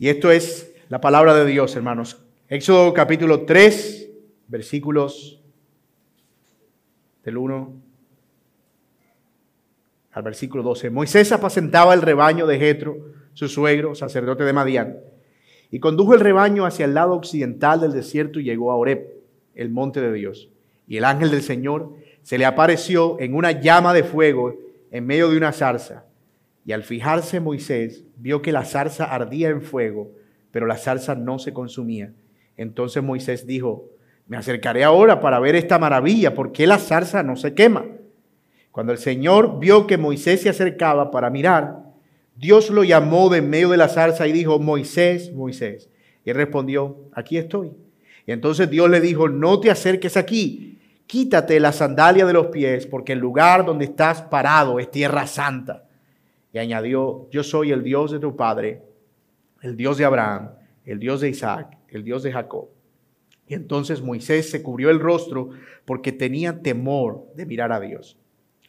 Y esto es la palabra de Dios, hermanos. Éxodo capítulo 3, versículos del 1 al versículo 12. Moisés apacentaba el rebaño de Jetro, su suegro, sacerdote de Madián, y condujo el rebaño hacia el lado occidental del desierto y llegó a Oreb, el monte de Dios. Y el ángel del Señor se le apareció en una llama de fuego en medio de una zarza. Y al fijarse Moisés vio que la zarza ardía en fuego, pero la zarza no se consumía. Entonces Moisés dijo, me acercaré ahora para ver esta maravilla, ¿por qué la zarza no se quema? Cuando el Señor vio que Moisés se acercaba para mirar, Dios lo llamó de medio de la zarza y dijo, Moisés, Moisés. Y él respondió, aquí estoy. Y entonces Dios le dijo, no te acerques aquí, quítate la sandalia de los pies, porque el lugar donde estás parado es tierra santa. Y añadió, yo soy el Dios de tu padre, el Dios de Abraham, el Dios de Isaac, el Dios de Jacob. Y entonces Moisés se cubrió el rostro porque tenía temor de mirar a Dios.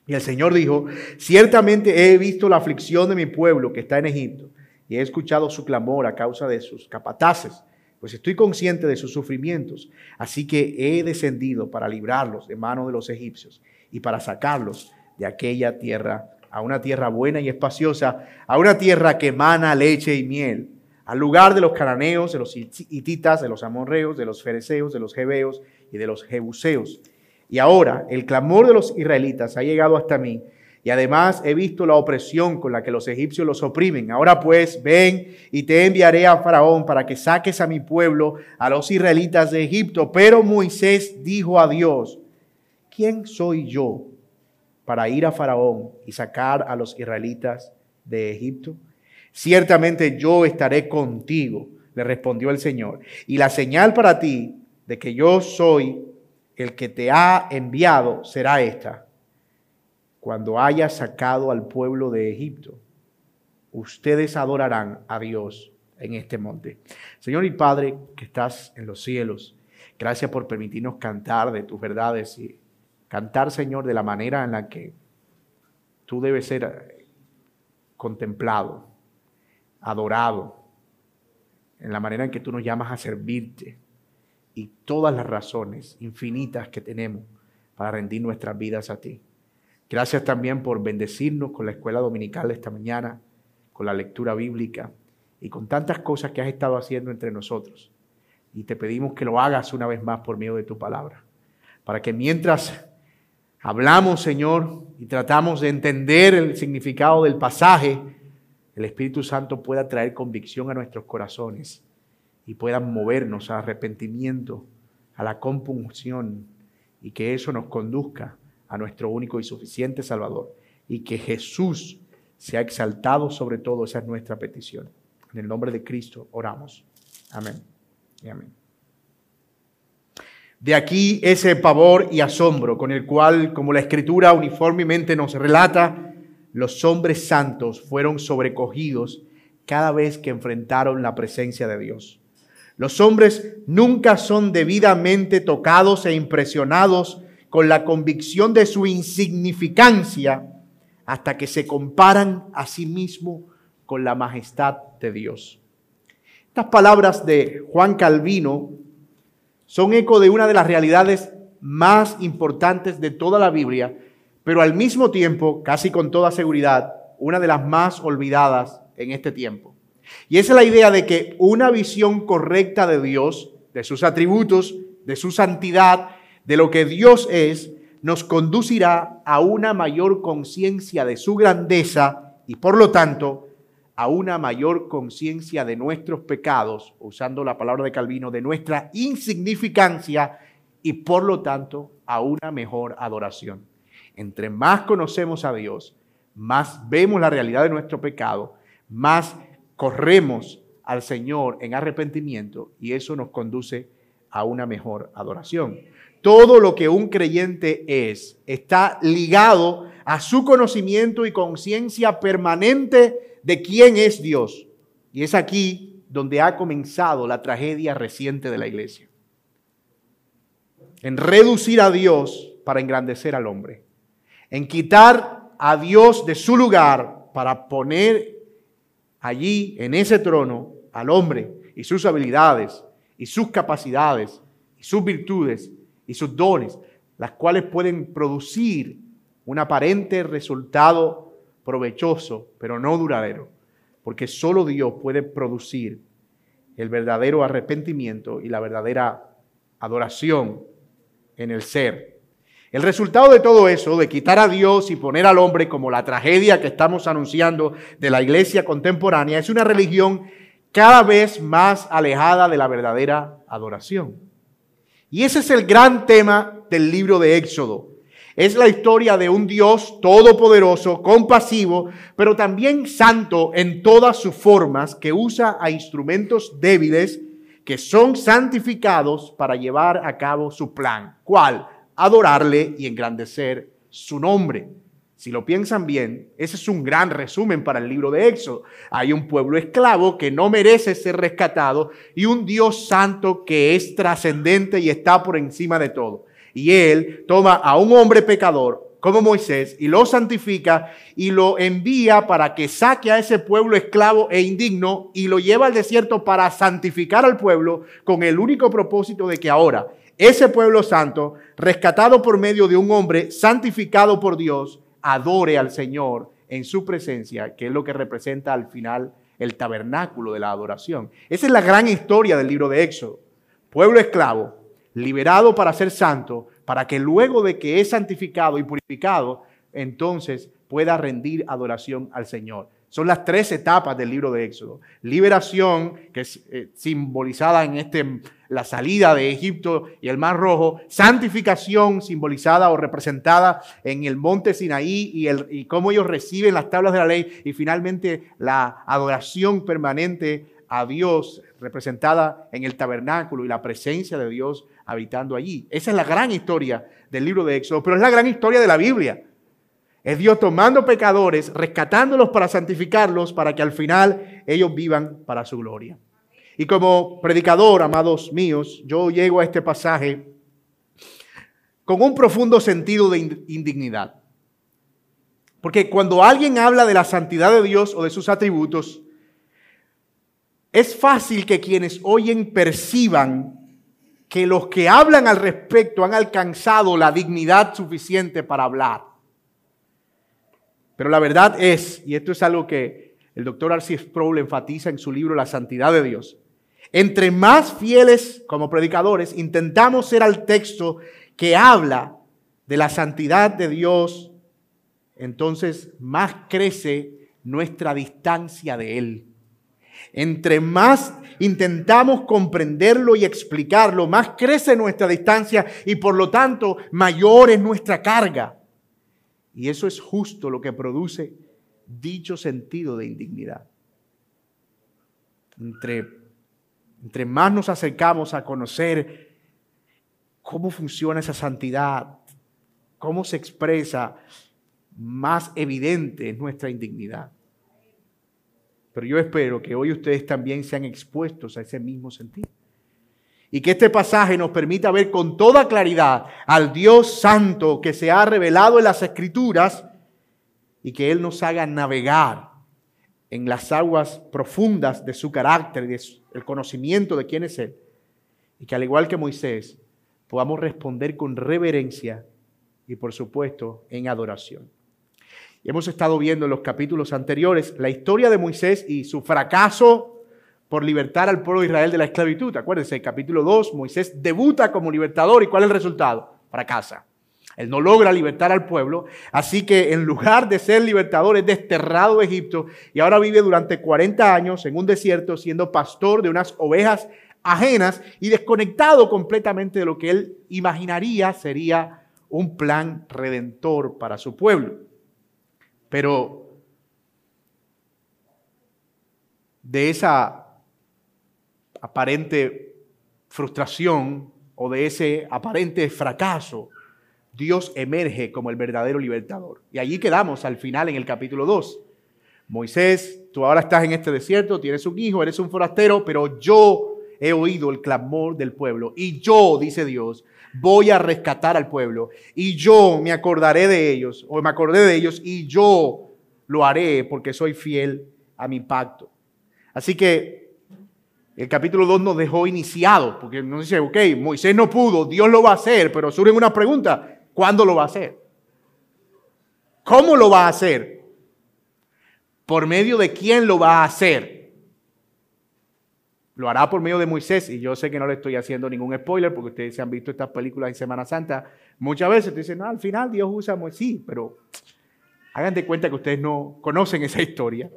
Y el Señor dijo, ciertamente he visto la aflicción de mi pueblo que está en Egipto y he escuchado su clamor a causa de sus capataces, pues estoy consciente de sus sufrimientos. Así que he descendido para librarlos de mano de los egipcios y para sacarlos de aquella tierra a una tierra buena y espaciosa, a una tierra que emana leche y miel, al lugar de los cananeos, de los hititas, de los amorreos, de los fereceos, de los jebeos y de los jebuseos y ahora el clamor de los israelitas ha llegado hasta mí. Y además he visto la opresión con la que los egipcios los oprimen. Ahora pues, ven y te enviaré a Faraón para que saques a mi pueblo, a los israelitas de Egipto. Pero Moisés dijo a Dios, ¿quién soy yo para ir a Faraón y sacar a los israelitas de Egipto? Ciertamente yo estaré contigo, le respondió el Señor. Y la señal para ti de que yo soy el que te ha enviado será esta. Cuando haya sacado al pueblo de Egipto, ustedes adorarán a Dios en este monte. Señor y Padre que estás en los cielos, gracias por permitirnos cantar de tus verdades y cantar, Señor, de la manera en la que tú debes ser eh, contemplado, adorado, en la manera en que tú nos llamas a servirte y todas las razones infinitas que tenemos para rendir nuestras vidas a ti. Gracias también por bendecirnos con la escuela dominical esta mañana, con la lectura bíblica y con tantas cosas que has estado haciendo entre nosotros. Y te pedimos que lo hagas una vez más por medio de tu palabra, para que mientras hablamos, Señor, y tratamos de entender el significado del pasaje, el Espíritu Santo pueda traer convicción a nuestros corazones y puedan movernos al arrepentimiento, a la compunción y que eso nos conduzca a nuestro único y suficiente Salvador y que Jesús sea exaltado sobre todo, esa es nuestra petición. En el nombre de Cristo oramos. Amén. Y amén. De aquí ese pavor y asombro con el cual, como la escritura uniformemente nos relata, los hombres santos fueron sobrecogidos cada vez que enfrentaron la presencia de Dios. Los hombres nunca son debidamente tocados e impresionados con la convicción de su insignificancia hasta que se comparan a sí mismos con la majestad de Dios. Estas palabras de Juan Calvino son eco de una de las realidades más importantes de toda la Biblia, pero al mismo tiempo, casi con toda seguridad, una de las más olvidadas en este tiempo. Y es la idea de que una visión correcta de Dios, de sus atributos, de su santidad, de lo que Dios es, nos conducirá a una mayor conciencia de su grandeza y por lo tanto a una mayor conciencia de nuestros pecados, usando la palabra de Calvino, de nuestra insignificancia y por lo tanto a una mejor adoración. Entre más conocemos a Dios, más vemos la realidad de nuestro pecado, más corremos al Señor en arrepentimiento y eso nos conduce a una mejor adoración. Todo lo que un creyente es está ligado a su conocimiento y conciencia permanente de quién es Dios. Y es aquí donde ha comenzado la tragedia reciente de la iglesia. En reducir a Dios para engrandecer al hombre. En quitar a Dios de su lugar para poner allí, en ese trono, al hombre y sus habilidades y sus capacidades y sus virtudes y sus dones, las cuales pueden producir un aparente resultado provechoso, pero no duradero, porque solo Dios puede producir el verdadero arrepentimiento y la verdadera adoración en el ser. El resultado de todo eso, de quitar a Dios y poner al hombre como la tragedia que estamos anunciando de la iglesia contemporánea, es una religión cada vez más alejada de la verdadera adoración. Y ese es el gran tema del libro de Éxodo. Es la historia de un Dios todopoderoso, compasivo, pero también santo en todas sus formas, que usa a instrumentos débiles que son santificados para llevar a cabo su plan. ¿Cuál? Adorarle y engrandecer su nombre. Si lo piensan bien, ese es un gran resumen para el libro de Éxodo. Hay un pueblo esclavo que no merece ser rescatado y un Dios santo que es trascendente y está por encima de todo. Y él toma a un hombre pecador como Moisés y lo santifica y lo envía para que saque a ese pueblo esclavo e indigno y lo lleva al desierto para santificar al pueblo con el único propósito de que ahora ese pueblo santo, rescatado por medio de un hombre santificado por Dios, adore al Señor en su presencia, que es lo que representa al final el tabernáculo de la adoración. Esa es la gran historia del libro de Éxodo. Pueblo esclavo, liberado para ser santo, para que luego de que es santificado y purificado, entonces pueda rendir adoración al Señor. Son las tres etapas del libro de Éxodo. Liberación, que es eh, simbolizada en este la salida de Egipto y el Mar Rojo, santificación simbolizada o representada en el monte Sinaí y, el, y cómo ellos reciben las tablas de la ley y finalmente la adoración permanente a Dios representada en el tabernáculo y la presencia de Dios habitando allí. Esa es la gran historia del libro de Éxodo, pero es la gran historia de la Biblia. Es Dios tomando pecadores, rescatándolos para santificarlos, para que al final ellos vivan para su gloria. Y como predicador, amados míos, yo llego a este pasaje con un profundo sentido de indignidad. Porque cuando alguien habla de la santidad de Dios o de sus atributos, es fácil que quienes oyen perciban que los que hablan al respecto han alcanzado la dignidad suficiente para hablar. Pero la verdad es, y esto es algo que el doctor Arcis Sproul enfatiza en su libro La Santidad de Dios, entre más fieles como predicadores intentamos ser al texto que habla de la santidad de Dios, entonces más crece nuestra distancia de Él. Entre más intentamos comprenderlo y explicarlo, más crece nuestra distancia y por lo tanto mayor es nuestra carga. Y eso es justo lo que produce dicho sentido de indignidad. Entre entre más nos acercamos a conocer cómo funciona esa santidad, cómo se expresa, más evidente es nuestra indignidad. Pero yo espero que hoy ustedes también sean expuestos a ese mismo sentido. Y que este pasaje nos permita ver con toda claridad al Dios Santo que se ha revelado en las Escrituras y que Él nos haga navegar en las aguas profundas de su carácter y el conocimiento de quién es Él. Y que al igual que Moisés, podamos responder con reverencia y por supuesto en adoración. Y hemos estado viendo en los capítulos anteriores la historia de Moisés y su fracaso por libertar al pueblo de Israel de la esclavitud. Acuérdense, el capítulo 2, Moisés debuta como libertador y ¿cuál es el resultado? Fracasa. Él no logra libertar al pueblo, así que en lugar de ser libertador es desterrado de Egipto y ahora vive durante 40 años en un desierto siendo pastor de unas ovejas ajenas y desconectado completamente de lo que él imaginaría sería un plan redentor para su pueblo. Pero de esa aparente frustración o de ese aparente fracaso, Dios emerge como el verdadero libertador. Y allí quedamos al final en el capítulo 2. Moisés, tú ahora estás en este desierto, tienes un hijo, eres un forastero, pero yo he oído el clamor del pueblo y yo, dice Dios, voy a rescatar al pueblo y yo me acordaré de ellos, o me acordé de ellos y yo lo haré porque soy fiel a mi pacto. Así que El capítulo 2 nos dejó iniciado, porque nos dice, ok, Moisés no pudo, Dios lo va a hacer, pero surge una pregunta, ¿cuándo lo va a hacer? ¿Cómo lo va a hacer? ¿Por medio de quién lo va a hacer? Lo hará por medio de Moisés, y yo sé que no le estoy haciendo ningún spoiler, porque ustedes se han visto estas películas en Semana Santa. Muchas veces te dicen, no, al final Dios usa a Moisés, sí, pero hagan de cuenta que ustedes no conocen esa historia.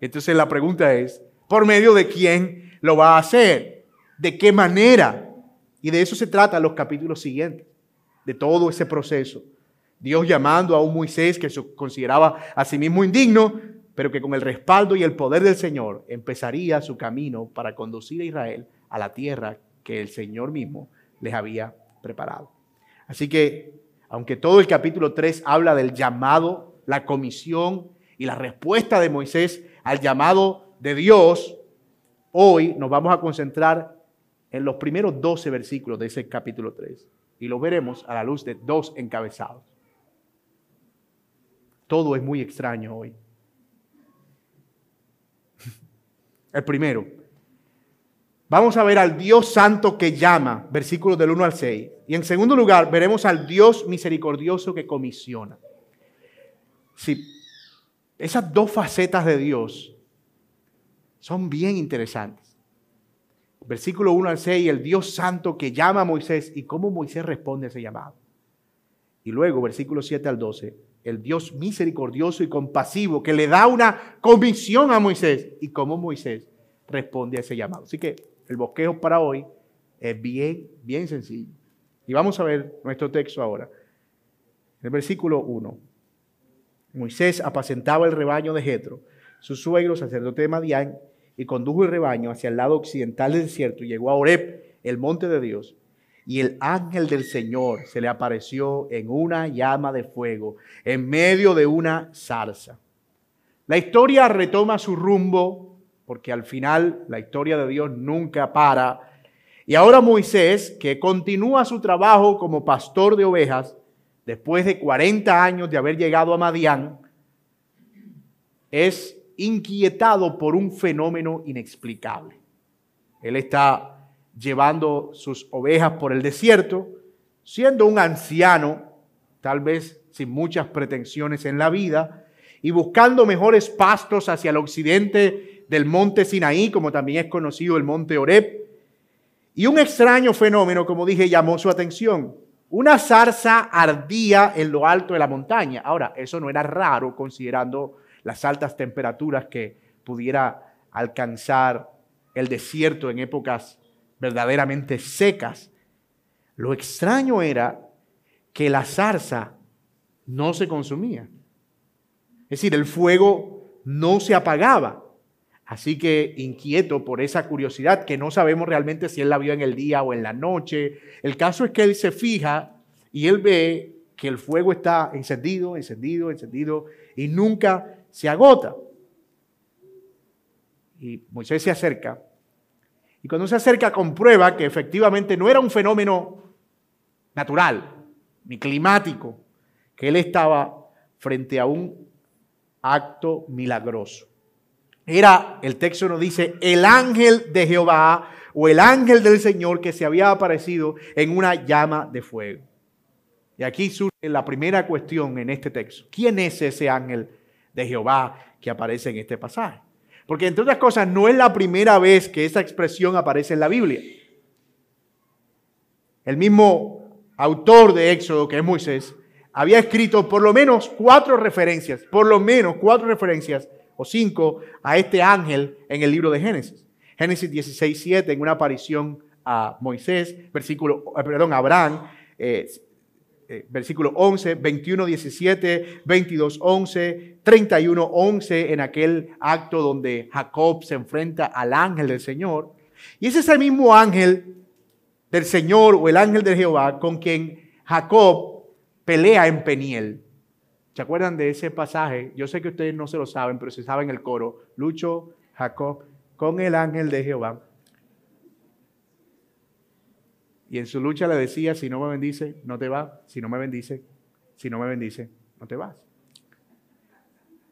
Entonces la pregunta es, ¿por medio de quién lo va a hacer? ¿De qué manera? Y de eso se trata los capítulos siguientes, de todo ese proceso. Dios llamando a un Moisés que se consideraba a sí mismo indigno, pero que con el respaldo y el poder del Señor empezaría su camino para conducir a Israel a la tierra que el Señor mismo les había preparado. Así que, aunque todo el capítulo 3 habla del llamado, la comisión y la respuesta de Moisés al llamado de Dios, hoy nos vamos a concentrar en los primeros 12 versículos de ese capítulo 3 y lo veremos a la luz de dos encabezados. Todo es muy extraño hoy. El primero, vamos a ver al Dios santo que llama, versículos del 1 al 6. Y en segundo lugar, veremos al Dios misericordioso que comisiona. Si esas dos facetas de Dios son bien interesantes. Versículo 1 al 6, el Dios santo que llama a Moisés y cómo Moisés responde a ese llamado. Y luego, versículo 7 al 12, el Dios misericordioso y compasivo que le da una comisión a Moisés y cómo Moisés responde a ese llamado. Así que el bosquejo para hoy es bien, bien sencillo. Y vamos a ver nuestro texto ahora. El versículo 1. Moisés apacentaba el rebaño de Jetro, su suegro, sacerdote de Madián, y condujo el rebaño hacia el lado occidental del desierto y llegó a Oreb, el monte de Dios. Y el ángel del Señor se le apareció en una llama de fuego, en medio de una zarza. La historia retoma su rumbo, porque al final la historia de Dios nunca para. Y ahora Moisés, que continúa su trabajo como pastor de ovejas, después de 40 años de haber llegado a Madián, es inquietado por un fenómeno inexplicable. Él está llevando sus ovejas por el desierto, siendo un anciano, tal vez sin muchas pretensiones en la vida, y buscando mejores pastos hacia el occidente del monte Sinaí, como también es conocido el monte Oreb. Y un extraño fenómeno, como dije, llamó su atención. Una zarza ardía en lo alto de la montaña. Ahora, eso no era raro considerando las altas temperaturas que pudiera alcanzar el desierto en épocas verdaderamente secas. Lo extraño era que la zarza no se consumía. Es decir, el fuego no se apagaba. Así que inquieto por esa curiosidad, que no sabemos realmente si él la vio en el día o en la noche. El caso es que él se fija y él ve que el fuego está encendido, encendido, encendido y nunca se agota. Y Moisés se acerca. Cuando se acerca comprueba que efectivamente no era un fenómeno natural ni climático, que él estaba frente a un acto milagroso. Era, el texto nos dice, el ángel de Jehová o el ángel del Señor que se había aparecido en una llama de fuego. Y aquí surge la primera cuestión en este texto. ¿Quién es ese ángel de Jehová que aparece en este pasaje? Porque entre otras cosas, no es la primera vez que esa expresión aparece en la Biblia. El mismo autor de Éxodo, que es Moisés, había escrito por lo menos cuatro referencias, por lo menos cuatro referencias o cinco a este ángel en el libro de Génesis. Génesis 16, 7, en una aparición a Moisés, versículo, eh, perdón, a Abraham, eh, eh, versículo 11, 21, 17, 22, 11, 31, 11, en aquel acto donde Jacob se enfrenta al ángel del Señor. Y ese es el mismo ángel del Señor o el ángel de Jehová con quien Jacob pelea en Peniel. ¿Se acuerdan de ese pasaje? Yo sé que ustedes no se lo saben, pero se saben el coro. Lucho Jacob con el ángel de Jehová. Y en su lucha le decía, si no me bendice, no te vas. Si no me bendice, si no me bendice, no te vas.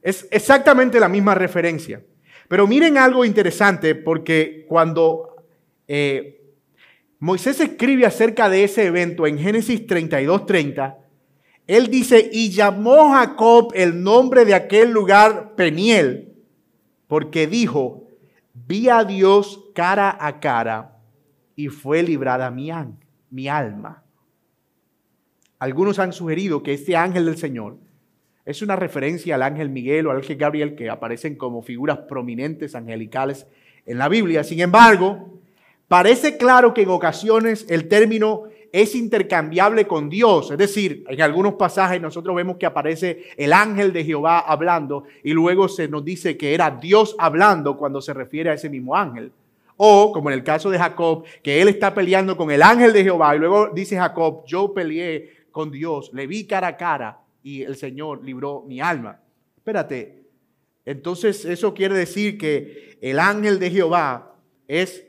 Es exactamente la misma referencia. Pero miren algo interesante, porque cuando eh, Moisés escribe acerca de ese evento en Génesis 32, 30, él dice, y llamó Jacob el nombre de aquel lugar Peniel, porque dijo, vi a Dios cara a cara y fue librada mi, mi alma. Algunos han sugerido que este ángel del Señor es una referencia al ángel Miguel o al ángel Gabriel que aparecen como figuras prominentes angelicales en la Biblia. Sin embargo, parece claro que en ocasiones el término es intercambiable con Dios. Es decir, en algunos pasajes nosotros vemos que aparece el ángel de Jehová hablando y luego se nos dice que era Dios hablando cuando se refiere a ese mismo ángel. O, como en el caso de Jacob, que él está peleando con el ángel de Jehová y luego dice Jacob, yo peleé con Dios, le vi cara a cara y el Señor libró mi alma. Espérate, entonces eso quiere decir que el ángel de Jehová es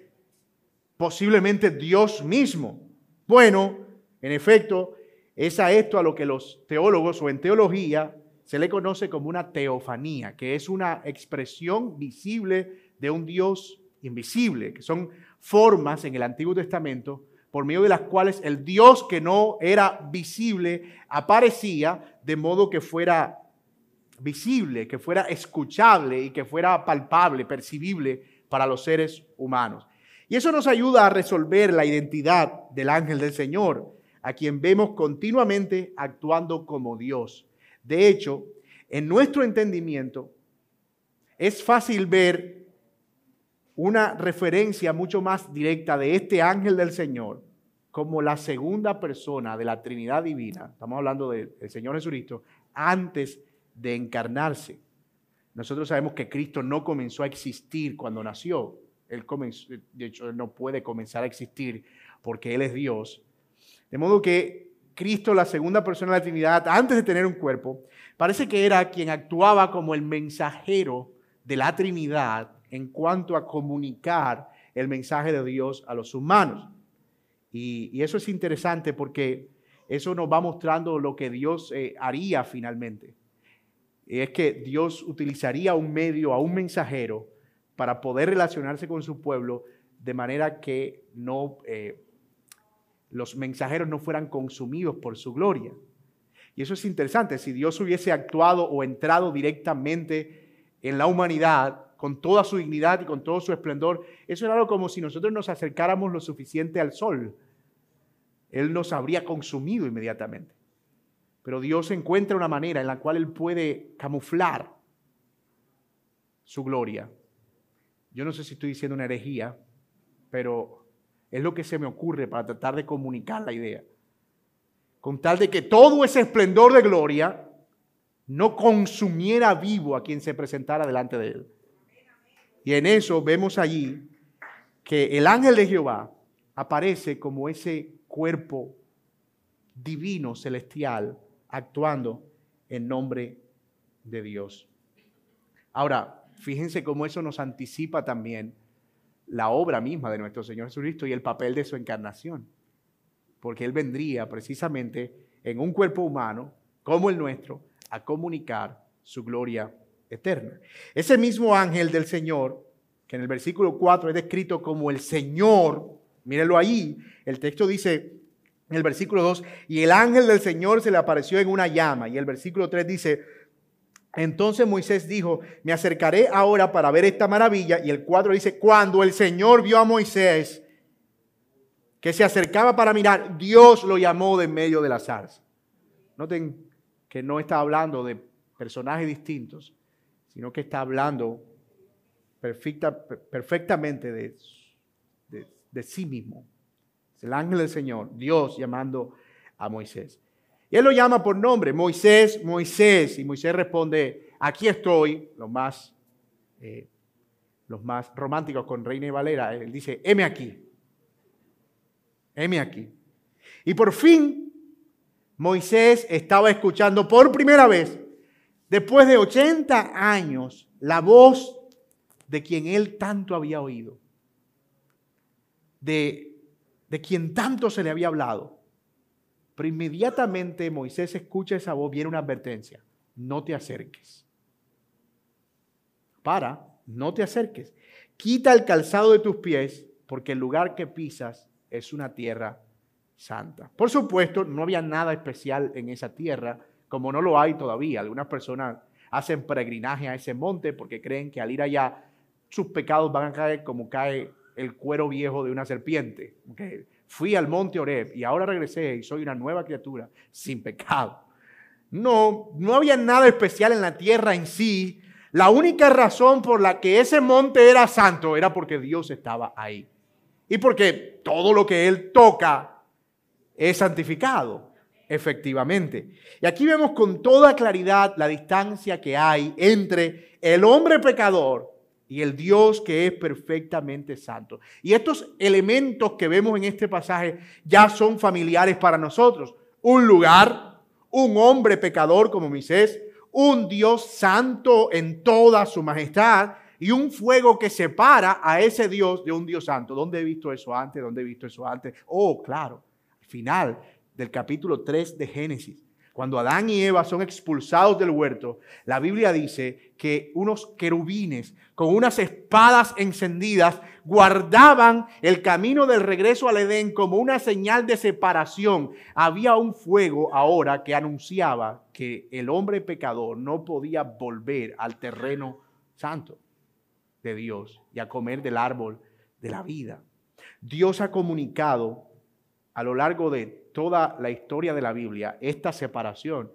posiblemente Dios mismo. Bueno, en efecto, es a esto a lo que los teólogos o en teología se le conoce como una teofanía, que es una expresión visible de un Dios invisible, que son formas en el Antiguo Testamento por medio de las cuales el Dios que no era visible aparecía de modo que fuera visible, que fuera escuchable y que fuera palpable, percibible para los seres humanos. Y eso nos ayuda a resolver la identidad del ángel del Señor, a quien vemos continuamente actuando como Dios. De hecho, en nuestro entendimiento es fácil ver una referencia mucho más directa de este ángel del Señor como la segunda persona de la Trinidad Divina, estamos hablando del Señor Jesucristo, antes de encarnarse. Nosotros sabemos que Cristo no comenzó a existir cuando nació. Él comenzó, de hecho, él no puede comenzar a existir porque Él es Dios. De modo que Cristo, la segunda persona de la Trinidad, antes de tener un cuerpo, parece que era quien actuaba como el mensajero de la Trinidad en cuanto a comunicar el mensaje de Dios a los humanos. Y, eso es interesante porque eso nos va mostrando lo que Dios eh, haría finalmente. Es que Dios utilizaría un medio, a un mensajero, para poder relacionarse con su pueblo de manera que no, eh, los mensajeros no fueran consumidos por su gloria. Y eso es interesante. Si Dios hubiese actuado o entrado directamente en la humanidad, con toda su dignidad y con todo su esplendor. Eso era algo como si nosotros nos acercáramos lo suficiente al sol. Él nos habría consumido inmediatamente. Pero Dios encuentra una manera en la cual Él puede camuflar su gloria. Yo no sé si estoy diciendo una herejía, pero es lo que se me ocurre para tratar de comunicar la idea. Con tal de que todo ese esplendor de gloria no consumiera vivo a quien se presentara delante de él. Y en eso vemos allí que el ángel de Jehová aparece como ese cuerpo divino, celestial, actuando en nombre de Dios. Ahora, fíjense cómo eso nos anticipa también la obra misma de nuestro Señor Jesucristo y el papel de su encarnación. Porque Él vendría precisamente en un cuerpo humano como el nuestro a comunicar su gloria eterna. Ese mismo ángel del Señor, que en el versículo 4 es descrito como el Señor, mírenlo ahí, el texto dice en el versículo 2, y el ángel del Señor se le apareció en una llama, y el versículo 3 dice, entonces Moisés dijo, me acercaré ahora para ver esta maravilla, y el 4 dice, cuando el Señor vio a Moisés, que se acercaba para mirar, Dios lo llamó de medio de la zarza. Noten que no está hablando de personajes distintos, sino que está hablando perfectamente de, sí mismo. Es el ángel del Señor, Dios llamando a Moisés. Y él lo llama por nombre, Moisés, Moisés. Y Moisés responde, aquí estoy, los más, eh, los más románticos con Reina y Valera. Él dice, heme aquí, heme aquí. Y por fin, Moisés estaba escuchando por primera vez después de 80 años, la voz de quien él tanto había oído, de, de quien tanto se le había hablado. Pero inmediatamente Moisés escucha esa voz, viene una advertencia, no te acerques. Para, no te acerques. Quita el calzado de tus pies, porque el lugar que pisas es una tierra santa. Por supuesto, no había nada especial en esa tierra, como no lo hay todavía. Algunas personas hacen peregrinaje a ese monte porque creen que al ir allá sus pecados van a caer como cae el cuero viejo de una serpiente. Fui al monte Oreb y ahora regresé y soy una nueva criatura sin pecado. No, no había nada especial en la tierra en sí. La única razón por la que ese monte era santo era porque Dios estaba ahí. Y porque todo lo que Él toca es santificado, efectivamente. Y aquí vemos con toda claridad la distancia que hay entre el hombre pecador y el Dios que es perfectamente santo. Y estos elementos que vemos en este pasaje ya son familiares para nosotros. Un lugar, un hombre pecador como Moisés, un Dios santo en toda su majestad y un fuego que separa a ese Dios de un Dios santo. ¿Dónde he visto eso antes? ¿Dónde he visto eso antes? Oh, claro, al final del capítulo 3 de Génesis. Cuando Adán y Eva son expulsados del huerto, la Biblia dice que unos querubines con unas espadas encendidas guardaban el camino del regreso al Edén como una señal de separación. Había un fuego ahora que anunciaba que el hombre pecador no podía volver al terreno santo de Dios y a comer del árbol de la vida. Dios ha comunicado a lo largo de toda la historia de la Biblia esta separación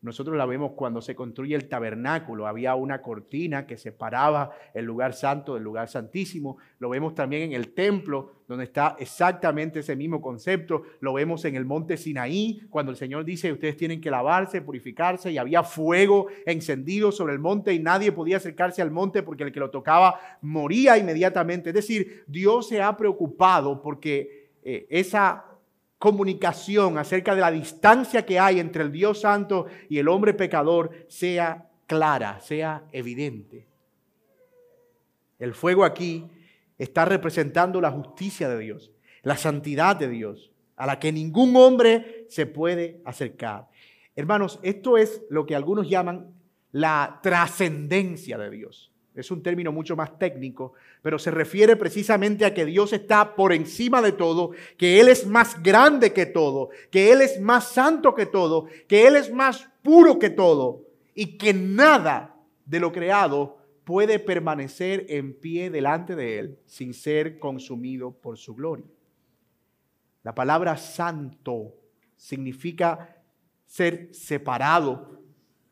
nosotros la vemos cuando se construye el tabernáculo. Había una cortina que separaba el lugar santo del lugar santísimo. Lo vemos también en el templo, donde está exactamente ese mismo concepto. Lo vemos en el monte Sinaí, cuando el Señor dice, ustedes tienen que lavarse, purificarse, y había fuego encendido sobre el monte y nadie podía acercarse al monte porque el que lo tocaba moría inmediatamente. Es decir, Dios se ha preocupado porque eh, esa comunicación acerca de la distancia que hay entre el Dios Santo y el hombre pecador sea clara, sea evidente. El fuego aquí está representando la justicia de Dios, la santidad de Dios, a la que ningún hombre se puede acercar. Hermanos, esto es lo que algunos llaman la trascendencia de Dios es un término mucho más técnico, pero se refiere precisamente a que Dios está por encima de todo, que Él es más grande que todo, que Él es más santo que todo, que Él es más puro que todo y que nada de lo creado puede permanecer en pie delante de Él sin ser consumido por su gloria. La palabra santo significa ser separado,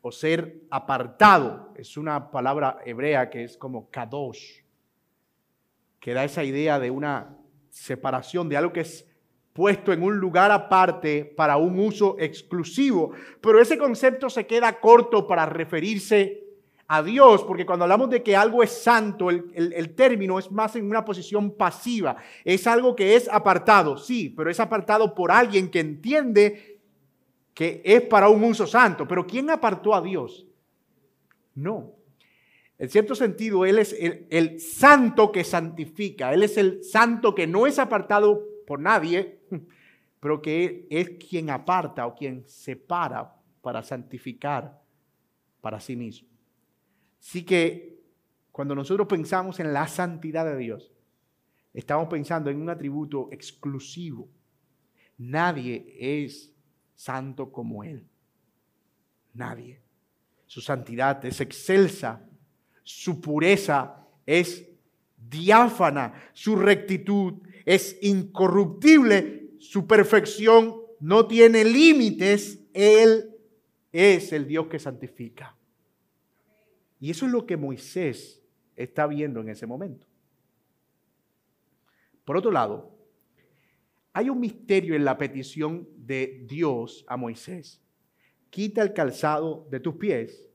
o ser apartado. Es una palabra hebrea que es como kadosh, que da esa idea de una separación, de algo que es puesto en un lugar aparte para un uso exclusivo. Pero ese concepto se queda corto para referirse a Dios, porque cuando hablamos de que algo es santo, el, el, término es más en una posición pasiva. Es algo que es apartado, sí, pero es apartado por alguien que entiende que es para un uso santo. Pero ¿quién apartó a Dios? No. En cierto sentido, Él es el, santo que santifica. Él es el santo que no es apartado por nadie, pero que es quien aparta o quien separa para santificar para sí mismo. Así que cuando nosotros pensamos en la santidad de Dios, estamos pensando en un atributo exclusivo. Nadie es santo como Él. Nadie. Su santidad es excelsa, su pureza es diáfana, su rectitud es incorruptible, su perfección no tiene límites, Él es el Dios que santifica. Y eso es lo que Moisés está viendo en ese momento. Por otro lado, hay un misterio en la petición de Dios a Moisés. Quita el calzado de tus pies,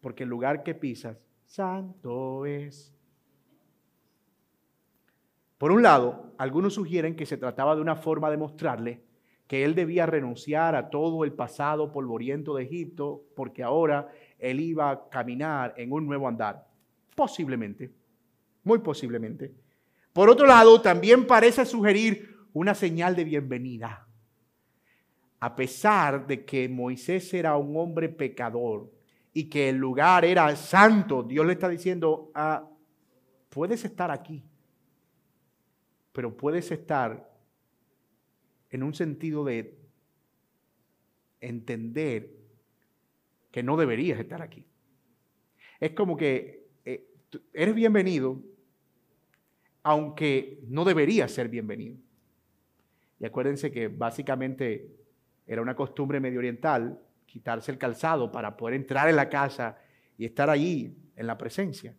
porque el lugar que pisas, santo es. Por un lado, algunos sugieren que se trataba de una forma de mostrarle que él debía renunciar a todo el pasado polvoriento de Egipto, porque ahora él iba a caminar en un nuevo andar. Posiblemente, muy posiblemente. Por otro lado, también parece sugerir una señal de bienvenida. A pesar de que Moisés era un hombre pecador y que el lugar era santo, Dios le está diciendo, ah, puedes estar aquí, pero puedes estar en un sentido de entender que no deberías estar aquí. Es como que eh, eres bienvenido, aunque no deberías ser bienvenido. Y acuérdense que básicamente era una costumbre medio oriental quitarse el calzado para poder entrar en la casa y estar allí en la presencia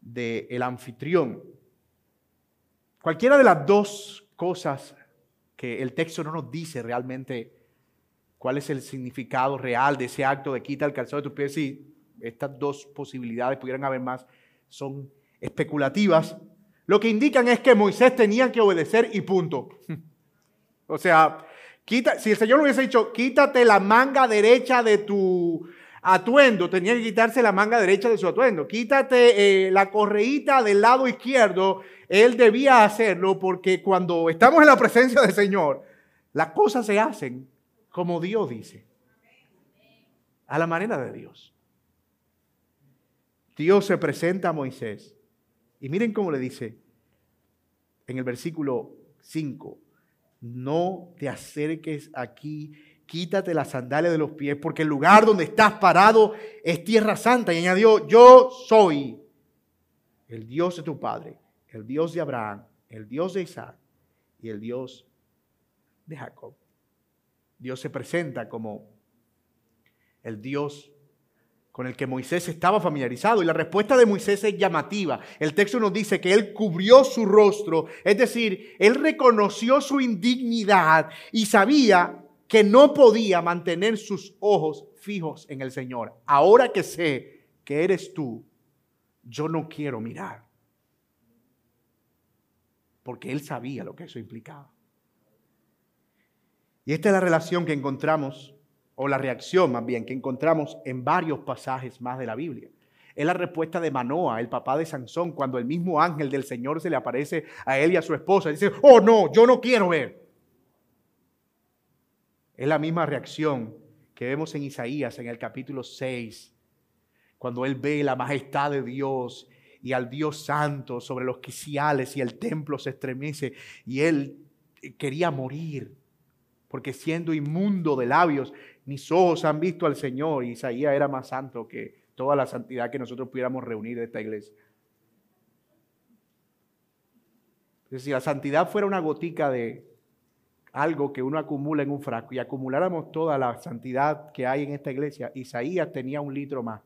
del anfitrión. Cualquiera de las dos cosas que el texto no nos dice realmente cuál es el significado real de ese acto de quita el calzado de tus pies. Si estas dos posibilidades pudieran haber más, son especulativas. Lo que indican es que Moisés tenía que obedecer y punto. O sea, si el Señor hubiese dicho, quítate la manga derecha de tu atuendo, tenía que quitarse la manga derecha de su atuendo. Quítate eh, la correíta del lado izquierdo, él debía hacerlo porque cuando estamos en la presencia del Señor, las cosas se hacen como Dios dice, a la manera de Dios. Dios se presenta a Moisés y miren cómo le dice en el versículo 5, no te acerques aquí, quítate las sandalias de los pies, porque el lugar donde estás parado es tierra santa. Y añadió, yo soy el Dios de tu padre, el Dios de Abraham, el Dios de Isaac y el Dios de Jacob. Dios se presenta como el Dios con el que Moisés estaba familiarizado. Y la respuesta de Moisés es llamativa. El texto nos dice que él cubrió su rostro, es decir, él reconoció su indignidad y sabía que no podía mantener sus ojos fijos en el Señor. Ahora que sé que eres tú, yo no quiero mirar. Porque él sabía lo que eso implicaba. Y esta es la relación que encontramos, o la reacción más bien, que encontramos en varios pasajes más de la Biblia. Es la respuesta de Manoa, el papá de Sansón, cuando el mismo ángel del Señor se le aparece a él y a su esposa. Dice, oh no, yo no quiero ver. Es la misma reacción que vemos en Isaías en el capítulo 6, cuando él ve la majestad de Dios y al Dios santo sobre los quiciales y el templo se estremece y él quería morir porque siendo inmundo de labios, mis ojos han visto al Señor. Y Isaías era más santo que toda la santidad que nosotros pudiéramos reunir de esta iglesia. Si la santidad fuera una gotica de algo que uno acumula en un frasco y acumuláramos toda la santidad que hay en esta iglesia, Isaías tenía un litro más.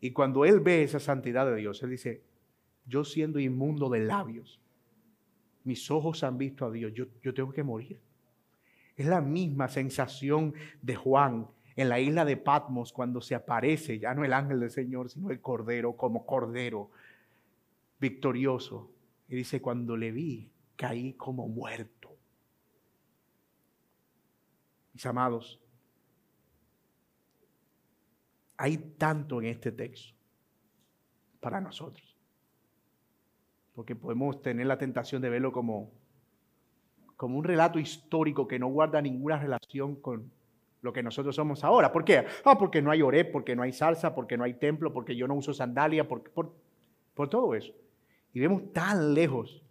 Y cuando él ve esa santidad de Dios, él dice, yo siendo inmundo de labios, mis ojos han visto a Dios, yo, yo tengo que morir. Es la misma sensación de Juan en la isla de Patmos cuando se aparece, ya no el ángel del Señor, sino el Cordero como Cordero victorioso. Y dice, cuando le vi, caí como muerto. Mis amados, hay tanto en este texto para nosotros. Porque podemos tener la tentación de verlo como como un relato histórico que no guarda ninguna relación con lo que nosotros somos ahora. ¿Por qué? Ah, porque no hay oré, porque no hay salsa, porque no hay templo, porque yo no uso sandalia, por, por todo eso. Y vemos tan lejos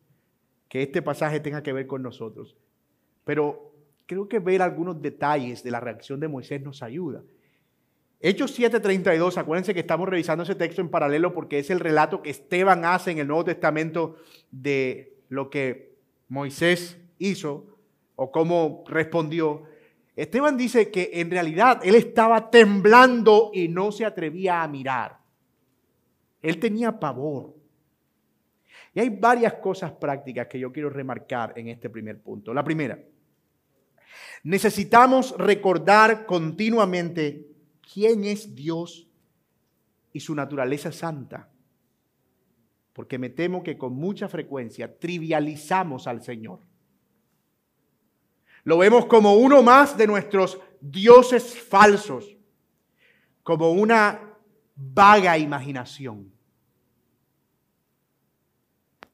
que este pasaje tenga que ver con nosotros. Pero creo que ver algunos detalles de la reacción de Moisés nos ayuda. Hechos 7:32, acuérdense que estamos revisando ese texto en paralelo porque es el relato que Esteban hace en el Nuevo Testamento de lo que Moisés hizo o cómo respondió, Esteban dice que en realidad él estaba temblando y no se atrevía a mirar. Él tenía pavor. Y hay varias cosas prácticas que yo quiero remarcar en este primer punto. La primera, necesitamos recordar continuamente quién es Dios y su naturaleza santa. Porque me temo que con mucha frecuencia trivializamos al Señor. Lo vemos como uno más de nuestros dioses falsos, como una vaga imaginación.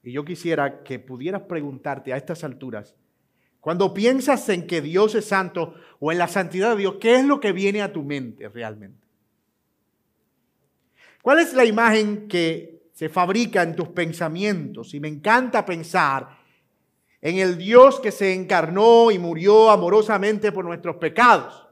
Y yo quisiera que pudieras preguntarte a estas alturas, cuando piensas en que Dios es santo o en la santidad de Dios, ¿qué es lo que viene a tu mente realmente? ¿Cuál es la imagen que se fabrica en tus pensamientos. Y me encanta pensar en el Dios que se encarnó y murió amorosamente por nuestros pecados,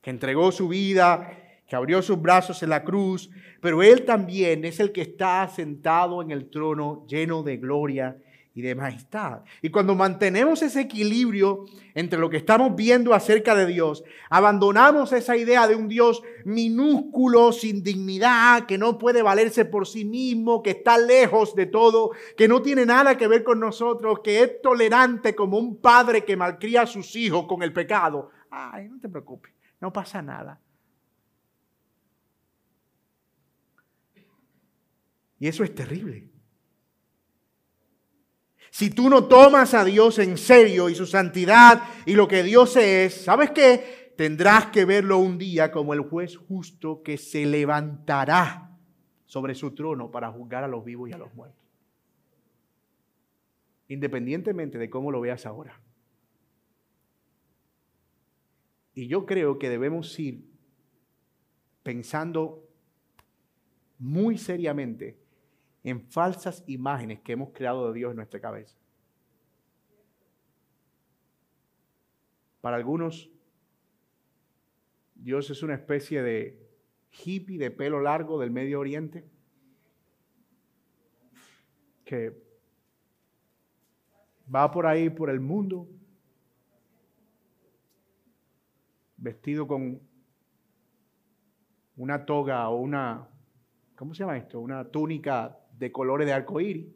que entregó su vida, que abrió sus brazos en la cruz, pero Él también es el que está sentado en el trono lleno de gloria y de majestad. Y cuando mantenemos ese equilibrio entre lo que estamos viendo acerca de Dios, abandonamos esa idea de un Dios minúsculo, sin dignidad, que no puede valerse por sí mismo, que está lejos de todo, que no tiene nada que ver con nosotros, que es tolerante como un padre que malcría a sus hijos con el pecado. Ay, no te preocupes, no pasa nada. Y eso es terrible. Si tú no tomas a Dios en serio y su santidad y lo que Dios es, ¿sabes qué? Tendrás que verlo un día como el juez justo que se levantará sobre su trono para juzgar a los vivos y a los muertos. Independientemente de cómo lo veas ahora. Y yo creo que debemos ir pensando muy seriamente en falsas imágenes que hemos creado de Dios en nuestra cabeza. Para algunos, Dios es una especie de hippie de pelo largo del Medio Oriente que va por ahí, por el mundo, vestido con una toga o una, ¿cómo se llama esto? Una túnica de colores de arco iris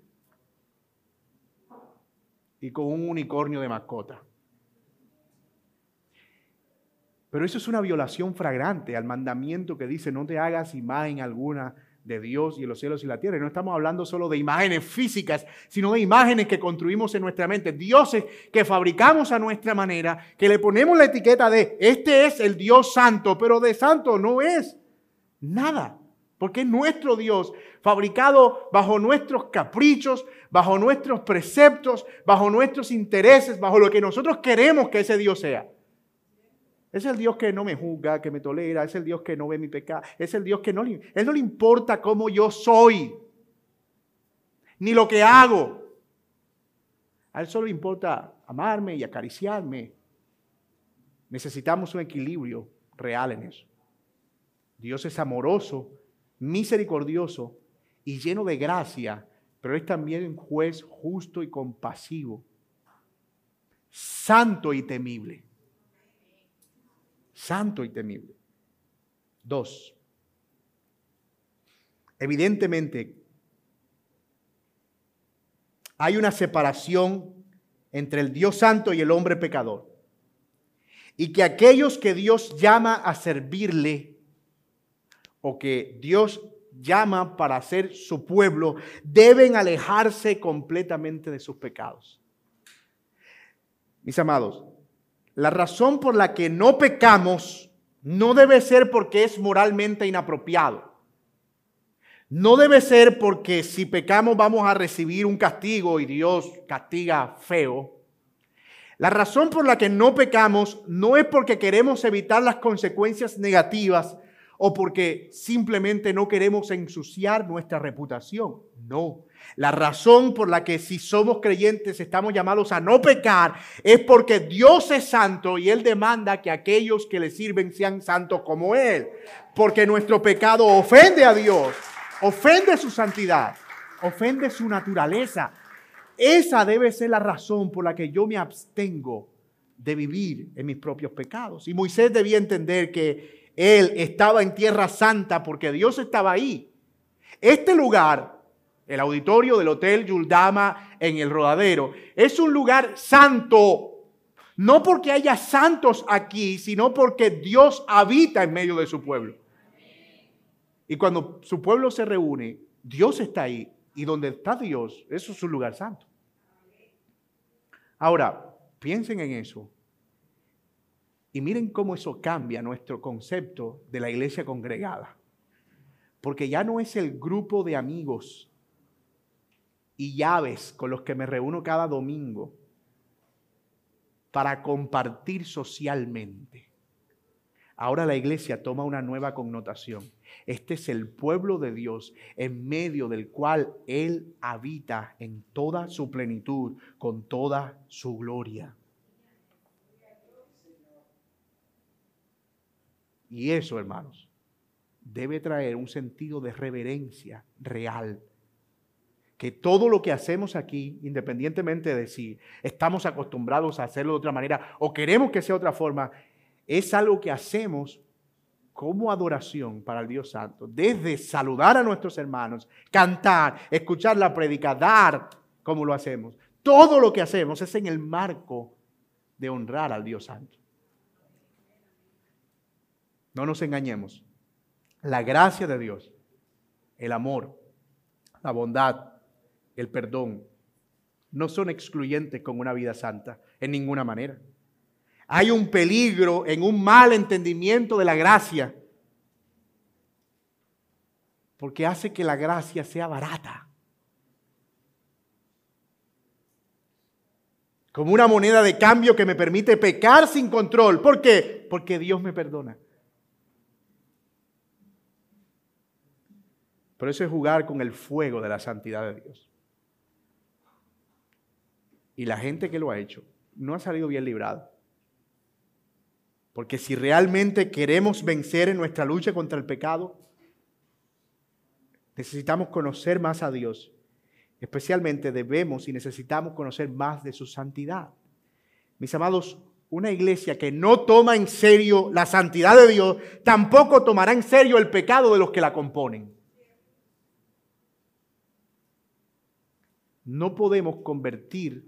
y con un unicornio de mascota. Pero eso es una violación fragrante al mandamiento que dice no te hagas imagen alguna de Dios y de los cielos y la tierra. Y no estamos hablando solo de imágenes físicas, sino de imágenes que construimos en nuestra mente, dioses que fabricamos a nuestra manera, que le ponemos la etiqueta de este es el Dios santo, pero de santo no es nada. Porque es nuestro Dios, fabricado bajo nuestros caprichos, bajo nuestros preceptos, bajo nuestros intereses, bajo lo que nosotros queremos que ese Dios sea. Es el Dios que no me juzga, que me tolera, es el Dios que no ve mi pecado, es el Dios que no le, él no le importa cómo yo soy, ni lo que hago. A Él solo le importa amarme y acariciarme. Necesitamos un equilibrio real en eso. Dios es amoroso misericordioso y lleno de gracia, pero es también juez justo y compasivo, santo y temible. Santo y temible. Dos. Evidentemente, hay una separación entre el Dios santo y el hombre pecador. Y que aquellos que Dios llama a servirle o que Dios llama para ser su pueblo, deben alejarse completamente de sus pecados. Mis amados, la razón por la que no pecamos no debe ser porque es moralmente inapropiado. No debe ser porque si pecamos vamos a recibir un castigo y Dios castiga feo. La razón por la que no pecamos no es porque queremos evitar las consecuencias negativas o porque simplemente no queremos ensuciar nuestra reputación. No. La razón por la que si somos creyentes estamos llamados a no pecar es porque Dios es santo y Él demanda que aquellos que le sirven sean santos como Él. Porque nuestro pecado ofende a Dios, ofende su santidad, ofende su naturaleza. Esa debe ser la razón por la que yo me abstengo de vivir en mis propios pecados. Y Moisés debía entender que él estaba en tierra santa porque Dios estaba ahí. Este lugar, el auditorio del Hotel Yuldama en el Rodadero, es un lugar santo. No porque haya santos aquí, sino porque Dios habita en medio de su pueblo. Y cuando su pueblo se reúne, Dios está ahí. Y donde está Dios, eso es un lugar santo. Ahora, piensen en eso. Y miren cómo eso cambia nuestro concepto de la iglesia congregada. Porque ya no es el grupo de amigos y llaves con los que me reúno cada domingo para compartir socialmente. Ahora la iglesia toma una nueva connotación. Este es el pueblo de Dios en medio del cual Él habita en toda su plenitud, con toda su gloria. Y eso, hermanos, debe traer un sentido de reverencia real. Que todo lo que hacemos aquí, independientemente de si estamos acostumbrados a hacerlo de otra manera o queremos que sea de otra forma, es algo que hacemos como adoración para el Dios Santo. Desde saludar a nuestros hermanos, cantar, escuchar la predica, dar como lo hacemos. Todo lo que hacemos es en el marco de honrar al Dios Santo. No nos engañemos. La gracia de Dios, el amor, la bondad, el perdón, no son excluyentes con una vida santa en ninguna manera. Hay un peligro en un mal entendimiento de la gracia, porque hace que la gracia sea barata. Como una moneda de cambio que me permite pecar sin control. ¿Por qué? Porque Dios me perdona. Pero eso es jugar con el fuego de la santidad de Dios. Y la gente que lo ha hecho no ha salido bien librado. Porque si realmente queremos vencer en nuestra lucha contra el pecado, necesitamos conocer más a Dios. Especialmente debemos y necesitamos conocer más de su santidad. Mis amados, una iglesia que no toma en serio la santidad de Dios, tampoco tomará en serio el pecado de los que la componen. No podemos convertir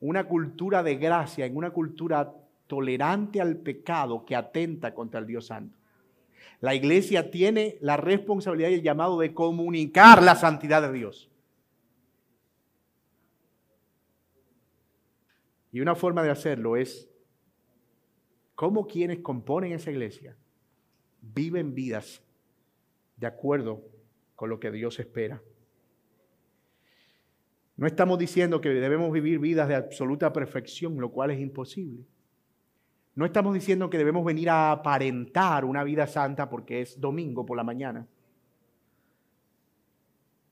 una cultura de gracia en una cultura tolerante al pecado que atenta contra el Dios Santo. La iglesia tiene la responsabilidad y el llamado de comunicar la santidad de Dios. Y una forma de hacerlo es cómo quienes componen esa iglesia viven vidas de acuerdo con lo que Dios espera. No estamos diciendo que debemos vivir vidas de absoluta perfección, lo cual es imposible. No estamos diciendo que debemos venir a aparentar una vida santa porque es domingo por la mañana.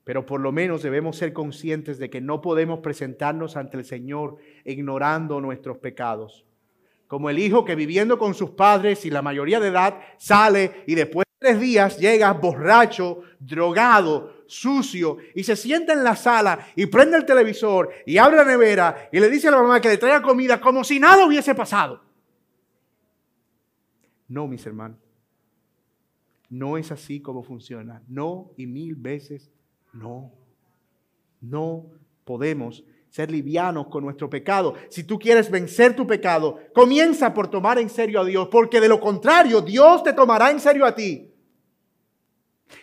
Pero por lo menos debemos ser conscientes de que no podemos presentarnos ante el Señor ignorando nuestros pecados. Como el hijo que viviendo con sus padres y la mayoría de edad sale y después de tres días llega borracho, drogado, sucio y se sienta en la sala y prende el televisor y abre la nevera y le dice a la mamá que le traiga comida como si nada hubiese pasado. No, mis hermanos. No es así como funciona. No y mil veces no. No podemos ser livianos con nuestro pecado. Si tú quieres vencer tu pecado, comienza por tomar en serio a Dios, porque de lo contrario, Dios te tomará en serio a ti.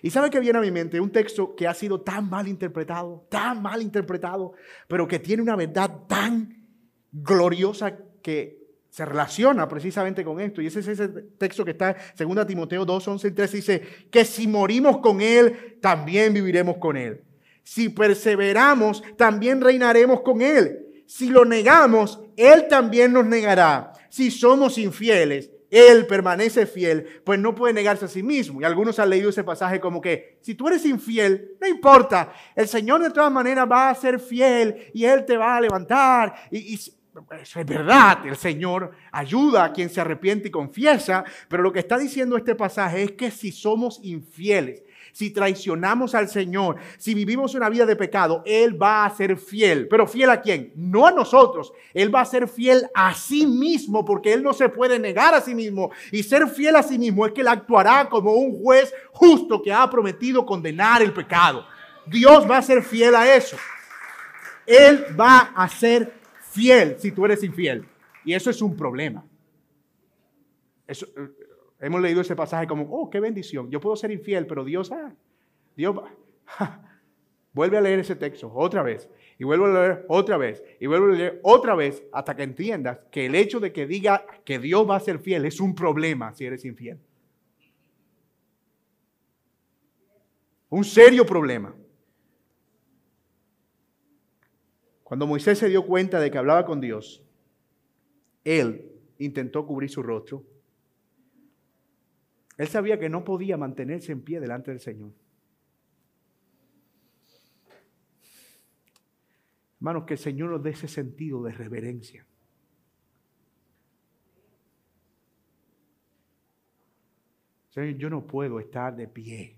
Y sabe que viene a mi mente un texto que ha sido tan mal interpretado, tan mal interpretado, pero que tiene una verdad tan gloriosa que se relaciona precisamente con esto. Y ese es ese texto que está en 2 Timoteo 2, 11 y 13. Dice que si morimos con Él, también viviremos con Él. Si perseveramos, también reinaremos con Él. Si lo negamos, Él también nos negará. Si somos infieles, él permanece fiel, pues no puede negarse a sí mismo. Y algunos han leído ese pasaje como que, si tú eres infiel, no importa, el Señor de todas maneras va a ser fiel y Él te va a levantar. Y, eso es verdad, el Señor ayuda a quien se arrepiente y confiesa, pero lo que está diciendo este pasaje es que si somos infieles, si traicionamos al Señor, si vivimos una vida de pecado, Él va a ser fiel. ¿Pero fiel a quién? No a nosotros. Él va a ser fiel a sí mismo porque Él no se puede negar a sí mismo. Y ser fiel a sí mismo es que Él actuará como un juez justo que ha prometido condenar el pecado. Dios va a ser fiel a eso. Él va a ser fiel si tú eres infiel. Y eso es un problema. Eso, Hemos leído ese pasaje como, oh, qué bendición. Yo puedo ser infiel, pero Dios, ah, Dios, vuelve a leer ese texto otra vez. Y vuelve a leer otra vez. Y vuelve a leer otra vez hasta que entiendas que el hecho de que diga que Dios va a ser fiel es un problema si eres infiel. Un serio problema. Cuando Moisés se dio cuenta de que hablaba con Dios, él intentó cubrir su rostro Él sabía que no podía mantenerse en pie delante del Señor. Hermanos, que el Señor nos dé ese sentido de reverencia. Señor, yo no puedo estar de pie.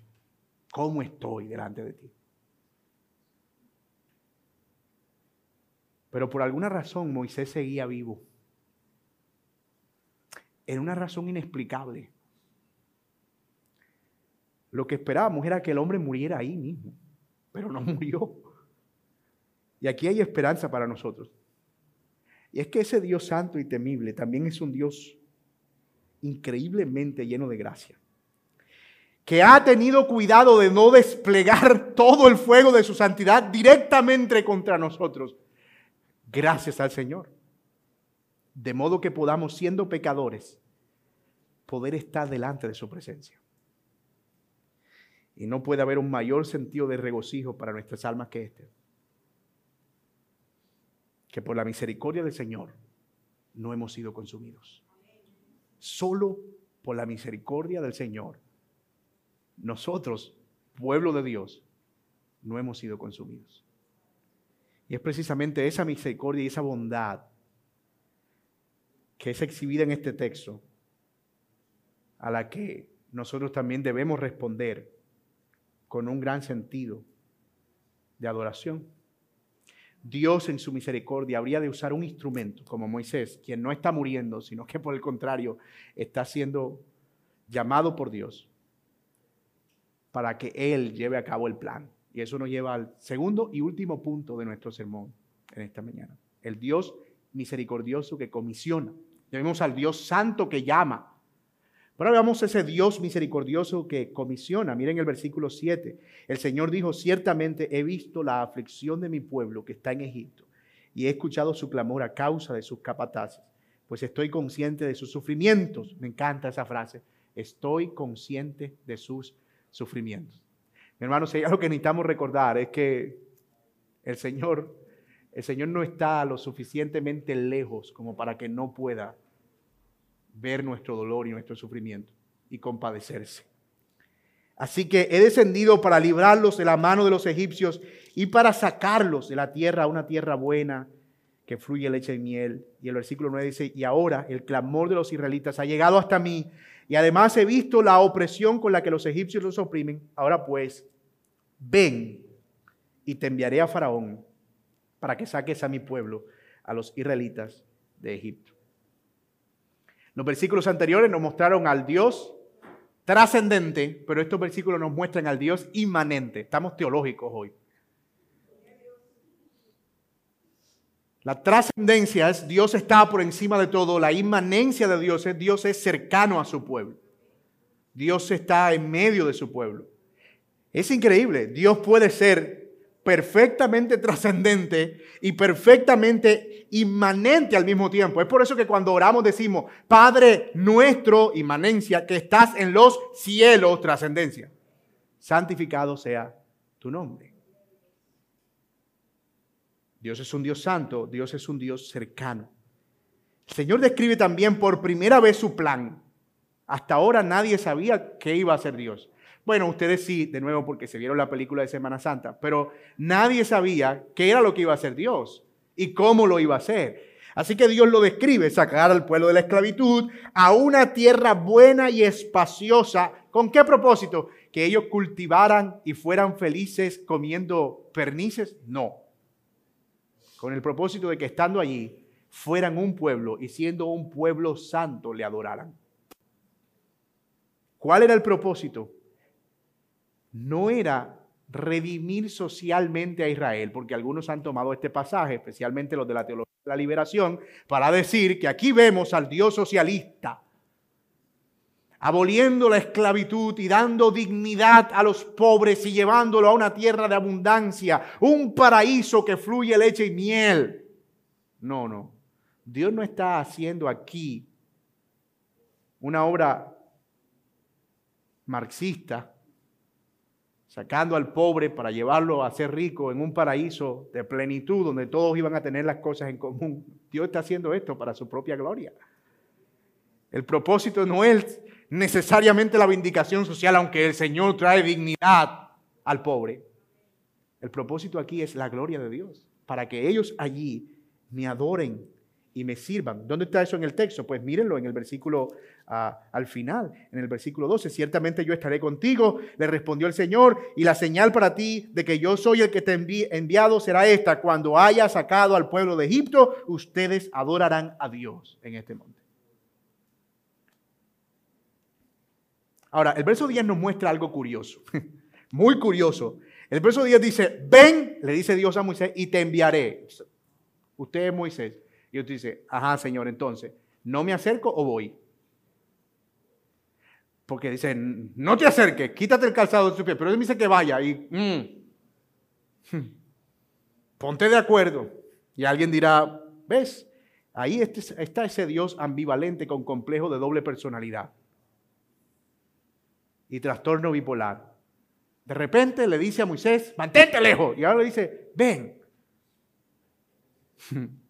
¿Cómo estoy delante de ti? Pero por alguna razón Moisés seguía vivo. En una razón inexplicable. Lo que esperábamos era que el hombre muriera ahí mismo, pero no murió. Y aquí hay esperanza para nosotros. Y es que ese Dios santo y temible también es un Dios increíblemente lleno de gracia. Que ha tenido cuidado de no desplegar todo el fuego de su santidad directamente contra nosotros. Gracias al Señor. De modo que podamos, siendo pecadores, poder estar delante de su presencia. Y no puede haber un mayor sentido de regocijo para nuestras almas que este que por la misericordia del Señor no hemos sido consumidos. Solo por la misericordia del Señor, nosotros, pueblo de Dios, no hemos sido consumidos. Y es precisamente esa misericordia y esa bondad que es exhibida en este texto a la que nosotros también debemos responder con un gran sentido de adoración. Dios en su misericordia habría de usar un instrumento como Moisés, quien no está muriendo, sino que por el contrario está siendo llamado por Dios para que Él lleve a cabo el plan. Y eso nos lleva al segundo y último punto de nuestro sermón en esta mañana. El Dios misericordioso que comisiona. Llamemos al Dios santo que llama. Pero veamos ese Dios misericordioso que comisiona. Miren el versículo 7. El Señor dijo, ciertamente he visto la aflicción de mi pueblo que está en Egipto y he escuchado su clamor a causa de sus capataces, pues estoy consciente de sus sufrimientos. Me encanta esa frase. Estoy consciente de sus sufrimientos. Mi hermano, si hay algo que necesitamos recordar es que el Señor, el Señor no está lo suficientemente lejos como para que no pueda ver nuestro dolor y nuestro sufrimiento y compadecerse. Así que he descendido para librarlos de la mano de los egipcios y para sacarlos de la tierra a una tierra buena que fluye leche y miel. Y el versículo 9 dice, y ahora el clamor de los israelitas ha llegado hasta mí y además he visto la opresión con la que los egipcios los oprimen. Ahora pues, ven y te enviaré a Faraón para que saques a mi pueblo, a los israelitas de Egipto. Los versículos anteriores nos mostraron al Dios trascendente, pero estos versículos nos muestran al Dios inmanente. Estamos teológicos hoy. La trascendencia es Dios está por encima de todo. La inmanencia de Dios es Dios es cercano a su pueblo. Dios está en medio de su pueblo. Es increíble. Dios puede ser perfectamente trascendente y perfectamente inmanente al mismo tiempo. Es por eso que cuando oramos decimos, Padre nuestro, inmanencia, que estás en los cielos, trascendencia. Santificado sea tu nombre. Dios es un Dios santo, Dios es un Dios cercano. El Señor describe también por primera vez su plan. Hasta ahora nadie sabía qué iba a hacer Dios. Bueno, ustedes sí, de nuevo, porque se vieron la película de Semana Santa, pero nadie sabía qué era lo que iba a hacer Dios y cómo lo iba a hacer. Así que Dios lo describe, sacar al pueblo de la esclavitud a una tierra buena y espaciosa. ¿Con qué propósito? ¿Que ellos cultivaran y fueran felices comiendo pernices? No. Con el propósito de que estando allí fueran un pueblo y siendo un pueblo santo le adoraran. ¿Cuál era el propósito? No era redimir socialmente a Israel, porque algunos han tomado este pasaje, especialmente los de la teología de la liberación, para decir que aquí vemos al Dios socialista aboliendo la esclavitud y dando dignidad a los pobres y llevándolo a una tierra de abundancia, un paraíso que fluye leche y miel. No, no. Dios no está haciendo aquí una obra marxista sacando al pobre para llevarlo a ser rico en un paraíso de plenitud donde todos iban a tener las cosas en común. Dios está haciendo esto para su propia gloria. El propósito no es necesariamente la vindicación social, aunque el Señor trae dignidad al pobre. El propósito aquí es la gloria de Dios, para que ellos allí me adoren y me sirvan. ¿Dónde está eso en el texto? Pues mírenlo en el versículo ah, al final, en el versículo 12. Ciertamente yo estaré contigo, le respondió el Señor, y la señal para ti de que yo soy el que te he enviado será esta. Cuando haya sacado al pueblo de Egipto, ustedes adorarán a Dios en este monte. Ahora, el verso 10 nos muestra algo curioso, muy curioso. El verso 10 dice, ven, le dice Dios a Moisés, y te enviaré. Usted es Moisés. Y usted dice, ajá, Señor, entonces, ¿no me acerco o voy? Porque dice, no te acerques, quítate el calzado de su pie, pero él me dice que vaya y mm, ponte de acuerdo. Y alguien dirá, ¿ves? Ahí este está ese Dios ambivalente con complejo de doble personalidad y trastorno bipolar. De repente le dice a Moisés, mantente lejos. Y ahora le dice, ven.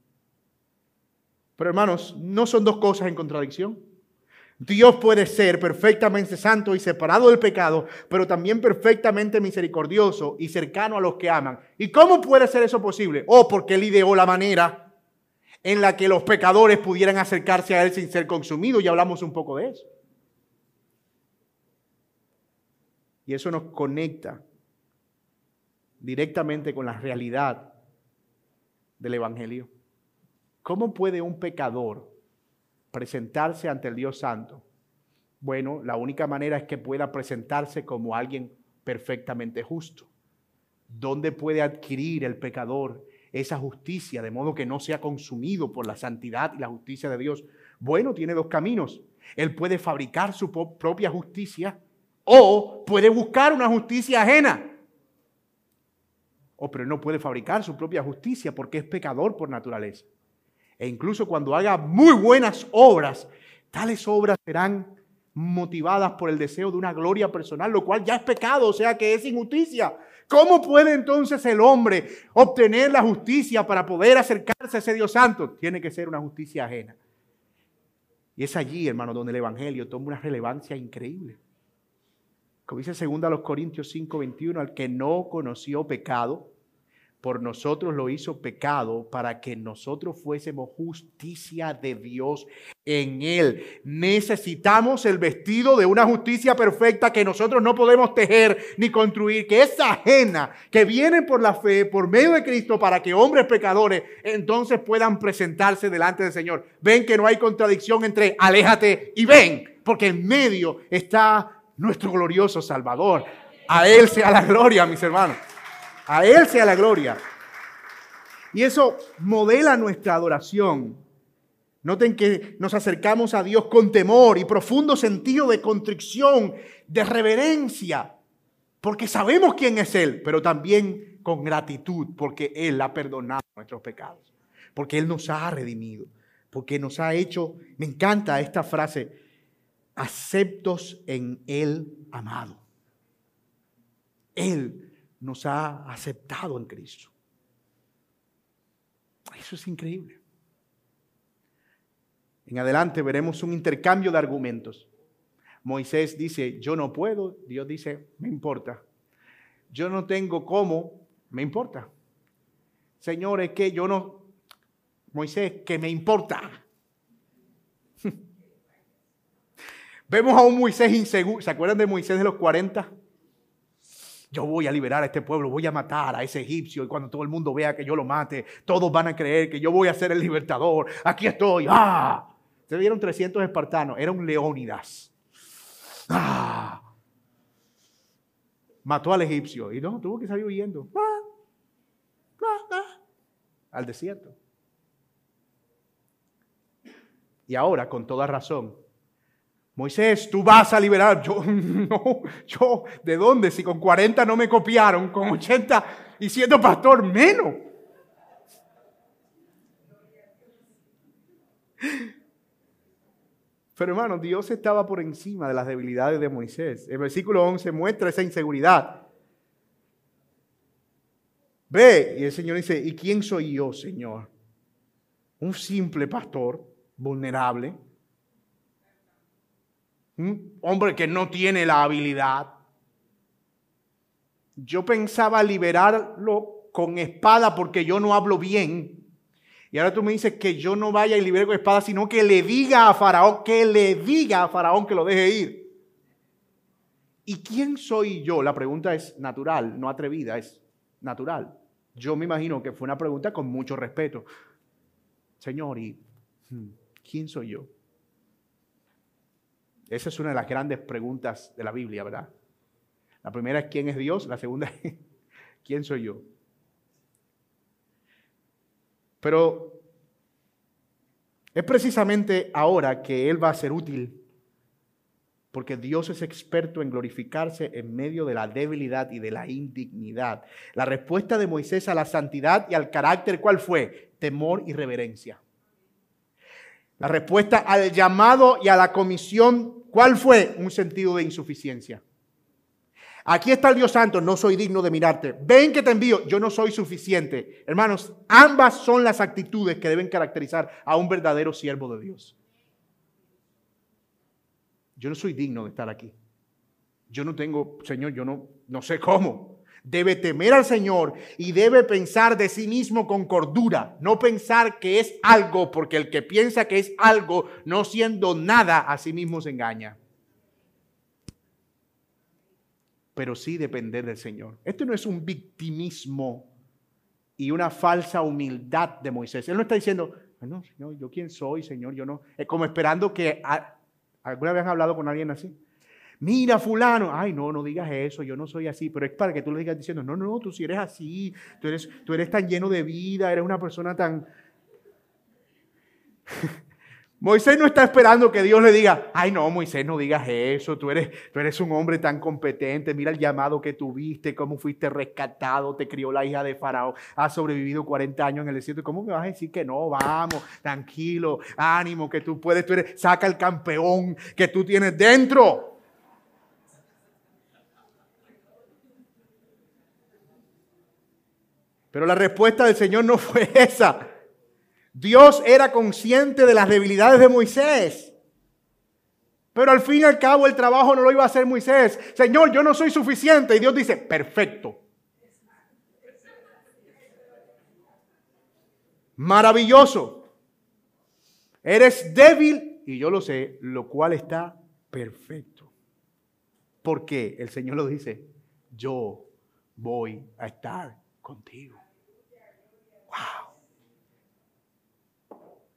Pero hermanos, no son dos cosas en contradicción. Dios puede ser perfectamente santo y separado del pecado, pero también perfectamente misericordioso y cercano a los que aman. ¿Y cómo puede ser eso posible? Oh, porque Él ideó la manera en la que los pecadores pudieran acercarse a Él sin ser consumidos, y hablamos un poco de eso. Y eso nos conecta directamente con la realidad del Evangelio. ¿Cómo puede un pecador presentarse ante el Dios Santo? Bueno, la única manera es que pueda presentarse como alguien perfectamente justo. ¿Dónde puede adquirir el pecador esa justicia de modo que no sea consumido por la santidad y la justicia de Dios? Bueno, tiene dos caminos. Él puede fabricar su propia justicia o puede buscar una justicia ajena. O pero no puede fabricar su propia justicia porque es pecador por naturaleza. E incluso cuando haga muy buenas obras, tales obras serán motivadas por el deseo de una gloria personal, lo cual ya es pecado, o sea que es injusticia. ¿Cómo puede entonces el hombre obtener la justicia para poder acercarse a ese Dios santo? Tiene que ser una justicia ajena. Y es allí, hermano, donde el Evangelio toma una relevancia increíble. Como dice 2 Corintios 5, 21, al que no conoció pecado, por nosotros lo hizo pecado para que nosotros fuésemos justicia de Dios en Él. Necesitamos el vestido de una justicia perfecta que nosotros no podemos tejer ni construir, que es ajena, que viene por la fe, por medio de Cristo, para que hombres pecadores entonces puedan presentarse delante del Señor. Ven que no hay contradicción entre aléjate y ven, porque en medio está nuestro glorioso Salvador. A Él sea la gloria, mis hermanos. A Él sea la gloria. Y eso modela nuestra adoración. Noten que nos acercamos a Dios con temor y profundo sentido de contrición, de reverencia, porque sabemos quién es Él, pero también con gratitud, porque Él ha perdonado nuestros pecados, porque Él nos ha redimido, porque nos ha hecho, me encanta esta frase, aceptos en el amado. Él nos ha aceptado en Cristo. Eso es increíble. En adelante veremos un intercambio de argumentos. Moisés dice, yo no puedo. Dios dice, me importa. Yo no tengo cómo, me importa. Señor, es que yo no, Moisés, que me importa. Vemos a un Moisés inseguro. ¿Se acuerdan de Moisés de los 40? Yo voy a liberar a este pueblo, voy a matar a ese egipcio y cuando todo el mundo vea que yo lo mate, todos van a creer que yo voy a ser el libertador. Aquí estoy. ¡Ah! Se vieron 300 espartanos, era un Leónidas. ¡Ah! Mató al egipcio y no, tuvo que salir huyendo. ¡Ah! ¡Ah! ¡Ah! Al desierto. Y ahora, con toda razón, Moisés, tú vas a liberar. Yo, no, yo, ¿de dónde? Si con 40 no me copiaron, con 80 y siendo pastor, menos. Pero hermano, Dios estaba por encima de las debilidades de Moisés. El versículo 11 muestra esa inseguridad. Ve, y el Señor dice, ¿y quién soy yo, Señor? Un simple pastor, vulnerable un hombre que no tiene la habilidad. Yo pensaba liberarlo con espada porque yo no hablo bien. Y ahora tú me dices que yo no vaya y libere con espada, sino que le diga a Faraón, que le diga a Faraón que lo deje ir. ¿Y quién soy yo? La pregunta es natural, no atrevida, es natural. Yo me imagino que fue una pregunta con mucho respeto. Señor, ¿y hmm, quién soy yo? Esa es una de las grandes preguntas de la Biblia, ¿verdad? La primera es quién es Dios, la segunda es quién soy yo. Pero es precisamente ahora que Él va a ser útil, porque Dios es experto en glorificarse en medio de la debilidad y de la indignidad. La respuesta de Moisés a la santidad y al carácter, ¿cuál fue? Temor y reverencia. La respuesta al llamado y a la comisión, ¿cuál fue? Un sentido de insuficiencia. Aquí está el Dios Santo, no soy digno de mirarte. Ven que te envío, yo no soy suficiente. Hermanos, ambas son las actitudes que deben caracterizar a un verdadero siervo de Dios. Yo no soy digno de estar aquí. Yo no tengo, Señor, yo no, no sé cómo. Debe temer al Señor y debe pensar de sí mismo con cordura, no pensar que es algo, porque el que piensa que es algo, no siendo nada, a sí mismo se engaña. pero sí depender del Señor. Esto no es un victimismo y una falsa humildad de Moisés. Él no está diciendo, no, Señor, yo quién soy, Señor, yo no. Es como esperando que alguna vez han hablado con alguien así. Mira, fulano, ay, no, no digas eso, yo no soy así, pero es para que tú le digas diciendo, no, no, tú sí eres así, tú eres, tú eres tan lleno de vida, eres una persona tan... Moisés no está esperando que Dios le diga, ay no, Moisés, no digas eso, tú eres, tú eres un hombre tan competente, mira el llamado que tuviste, cómo fuiste rescatado, te crió la hija de Faraón, has sobrevivido 40 años en el desierto, ¿cómo me vas a decir que no? Vamos, tranquilo, ánimo, que tú puedes, tú eres, saca el campeón que tú tienes dentro. Pero la respuesta del Señor no fue esa. Dios era consciente de las debilidades de Moisés. Pero al fin y al cabo el trabajo no lo iba a hacer Moisés. Señor, yo no soy suficiente. Y Dios dice, perfecto. Maravilloso. Eres débil y yo lo sé, lo cual está perfecto. Porque el Señor lo dice, yo voy a estar contigo.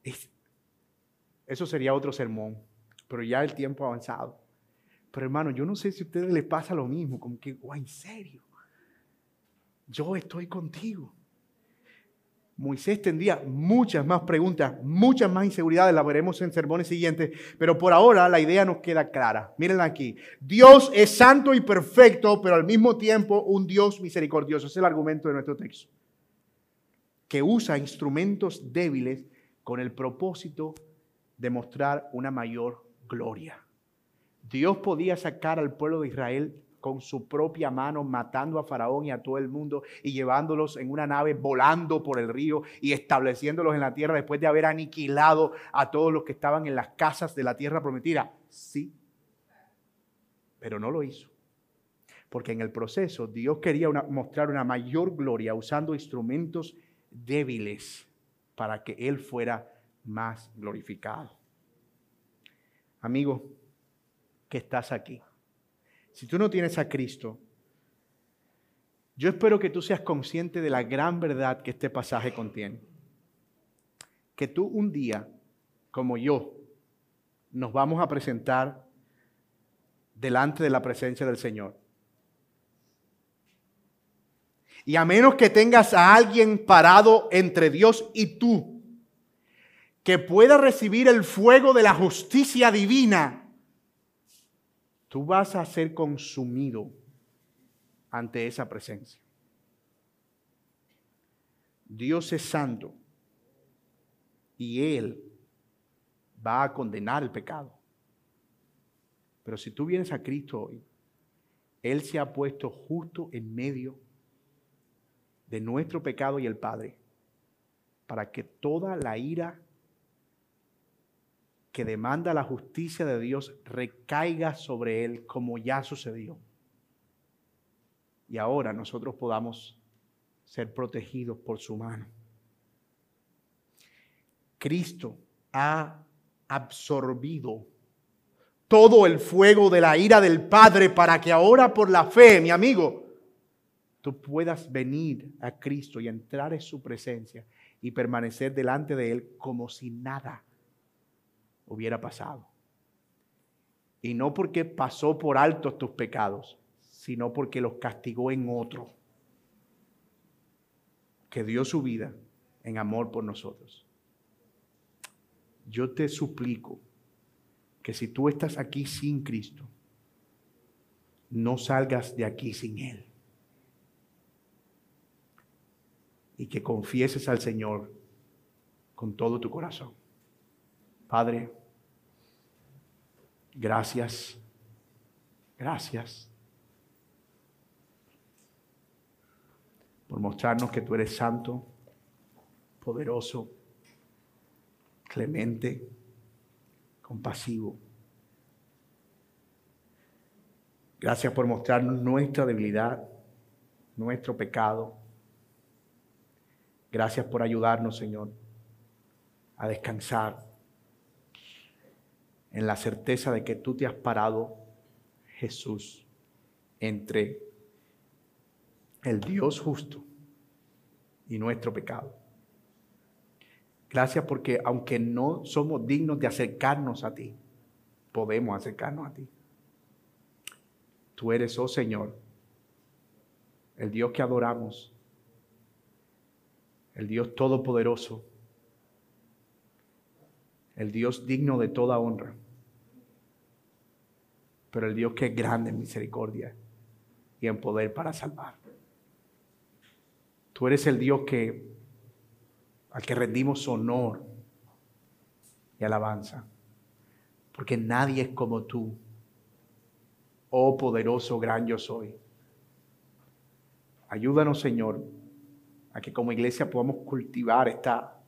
Eso sería otro sermón, pero ya el tiempo ha avanzado. Pero hermano, yo no sé si a ustedes les pasa lo mismo, como que, guau, en serio, yo estoy contigo. Moisés tendría muchas más preguntas, muchas más inseguridades, las veremos en sermones siguientes, pero por ahora la idea nos queda clara. Mírenla aquí. Dios es santo y perfecto, pero al mismo tiempo un Dios misericordioso. Es el argumento de nuestro texto. Que usa instrumentos débiles con el propósito de mostrar una mayor gloria. Dios podía sacar al pueblo de Israel con su propia mano, matando a Faraón y a todo el mundo y llevándolos en una nave volando por el río y estableciéndolos en la tierra después de haber aniquilado a todos los que estaban en las casas de la tierra prometida. Sí, pero no lo hizo. Porque en el proceso Dios quería mostrar una mayor gloria usando instrumentos débiles para que Él fuera más glorificado. Amigo, que estás aquí. Si tú no tienes a Cristo, yo espero que tú seas consciente de la gran verdad que este pasaje contiene. Que tú un día, como yo, nos vamos a presentar delante de la presencia del Señor. Y a menos que tengas a alguien parado entre Dios y tú, que pueda recibir el fuego de la justicia divina, tú vas a ser consumido ante esa presencia. Dios es santo y Él va a condenar el pecado. Pero si tú vienes a Cristo hoy, Él se ha puesto justo en medio de nuestro pecado y el Padre, para que toda la ira que demanda la justicia de Dios recaiga sobre él como ya sucedió. Y ahora nosotros podamos ser protegidos por su mano. Cristo ha absorbido todo el fuego de la ira del Padre para que ahora por la fe, mi amigo, tú puedas venir a Cristo y entrar en su presencia y permanecer delante de Él como si nada hubiera pasado. Y no porque pasó por alto tus pecados, sino porque los castigó en otro, que dio su vida en amor por nosotros. Yo te suplico que si tú estás aquí sin Cristo, no salgas de aquí sin Él. Y que confieses al Señor con todo tu corazón. Padre, gracias, gracias por mostrarnos que tú eres santo, poderoso, clemente compasivo. Gracias por mostrarnos nuestra debilidad, nuestro pecado. Gracias por ayudarnos, Señor, a descansar en la certeza de que tú te has parado, Jesús, entre el Dios justo y nuestro pecado. Gracias porque aunque no somos dignos de acercarnos a ti, podemos acercarnos a ti. Tú eres, oh Señor, el Dios que adoramos, el Dios todopoderoso, el Dios digno de toda honra, pero el Dios que es grande en misericordia y en poder para salvar. Tú eres el Dios que al que rendimos honor y alabanza. Porque nadie es como tú, oh poderoso gran yo soy. Ayúdanos, Señor, a que como iglesia podamos cultivar esta,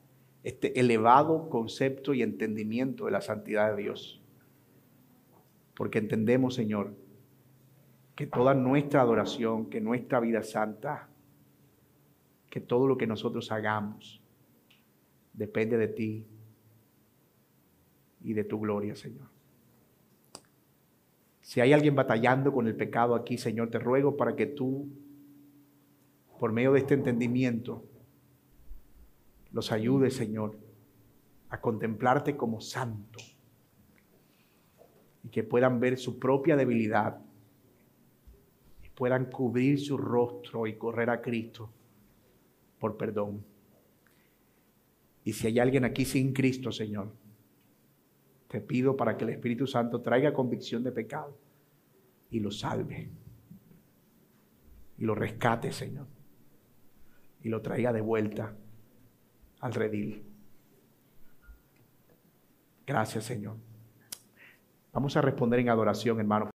este elevado concepto y entendimiento de la santidad de Dios. Porque entendemos, Señor, que toda nuestra adoración, que nuestra vida santa, que todo lo que nosotros hagamos, depende de ti y de tu gloria, Señor. Si hay alguien batallando con el pecado aquí, Señor, te ruego para que tú, por medio de este entendimiento, los ayudes, Señor, a contemplarte como santo y que puedan ver su propia debilidad y puedan cubrir su rostro y correr a Cristo por perdón. Y si hay alguien aquí sin Cristo, Señor, te pido para que el Espíritu Santo traiga convicción de pecado y lo salve. Y lo rescate, Señor. Y lo traiga de vuelta al redil. Gracias, Señor. Vamos a responder en adoración, hermano.